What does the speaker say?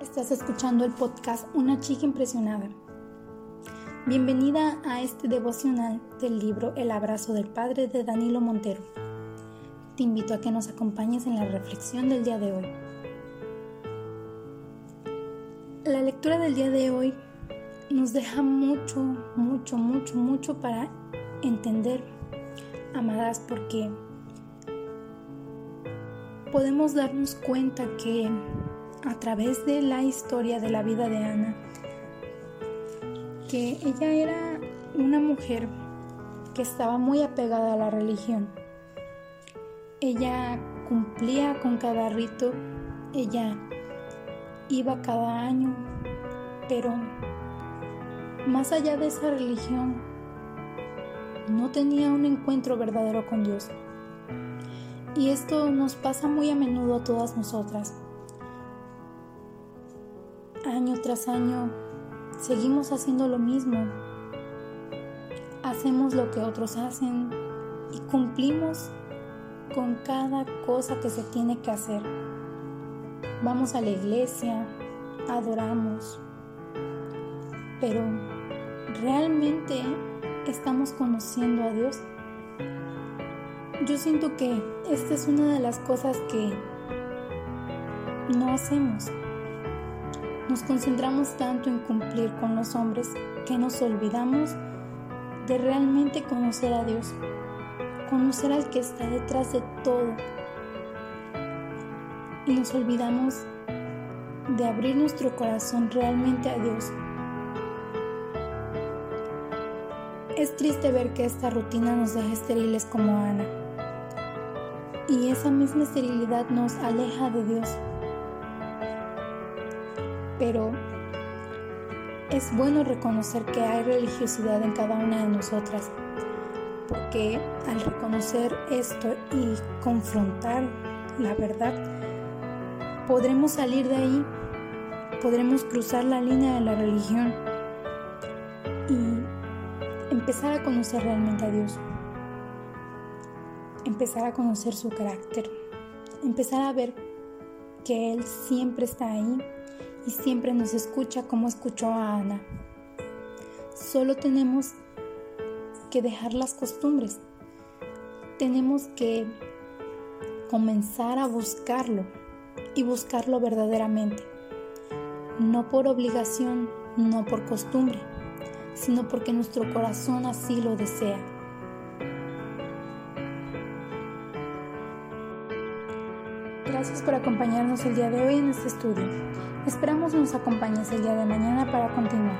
Estás escuchando el podcast Una chica impresionada. Bienvenida a este devocional del libro El abrazo del Padre de Danilo Montero. Te invito a que nos acompañes en la reflexión del día de hoy. La lectura del día de hoy nos deja mucho, mucho, mucho, mucho para entender, amadas, porque podemos darnos cuenta que a través de la historia de la vida de Ana, que ella era una mujer que estaba muy apegada a la religión. Ella cumplía con cada rito, ella iba cada año, pero más allá de esa religión, no tenía un encuentro verdadero con Dios. Y esto nos pasa muy a menudo a todas nosotras año tras año seguimos haciendo lo mismo. Hacemos lo que otros hacen y cumplimos con cada cosa que se tiene que hacer. Vamos a la iglesia, adoramos, pero ¿realmente estamos conociendo a Dios? Yo siento que esta es una de las cosas que no hacemos. Nos concentramos tanto en cumplir con los hombres que nos olvidamos de realmente conocer a Dios, conocer al que está detrás de todo. Y nos olvidamos de abrir nuestro corazón realmente a Dios. Es triste ver que esta rutina nos deja estériles como Ana. Y esa misma esterilidad nos aleja de Dios pero es bueno reconocer que hay religiosidad en cada una de nosotras, porque al reconocer esto y confrontar la verdad, podremos salir de ahí, podremos cruzar la línea de la religión y empezar a conocer realmente a Dios, empezar a conocer su carácter, empezar a ver que Él siempre está ahí y siempre nos escucha como escuchó a Ana. Solo tenemos que dejar las costumbres. Tenemos que comenzar a buscarlo y buscarlo verdaderamente. No por obligación, no por costumbre, sino porque nuestro corazón así lo desea. Gracias por acompañarnos el día de hoy en este estudio. Esperamos nos acompañes el día de mañana para continuar.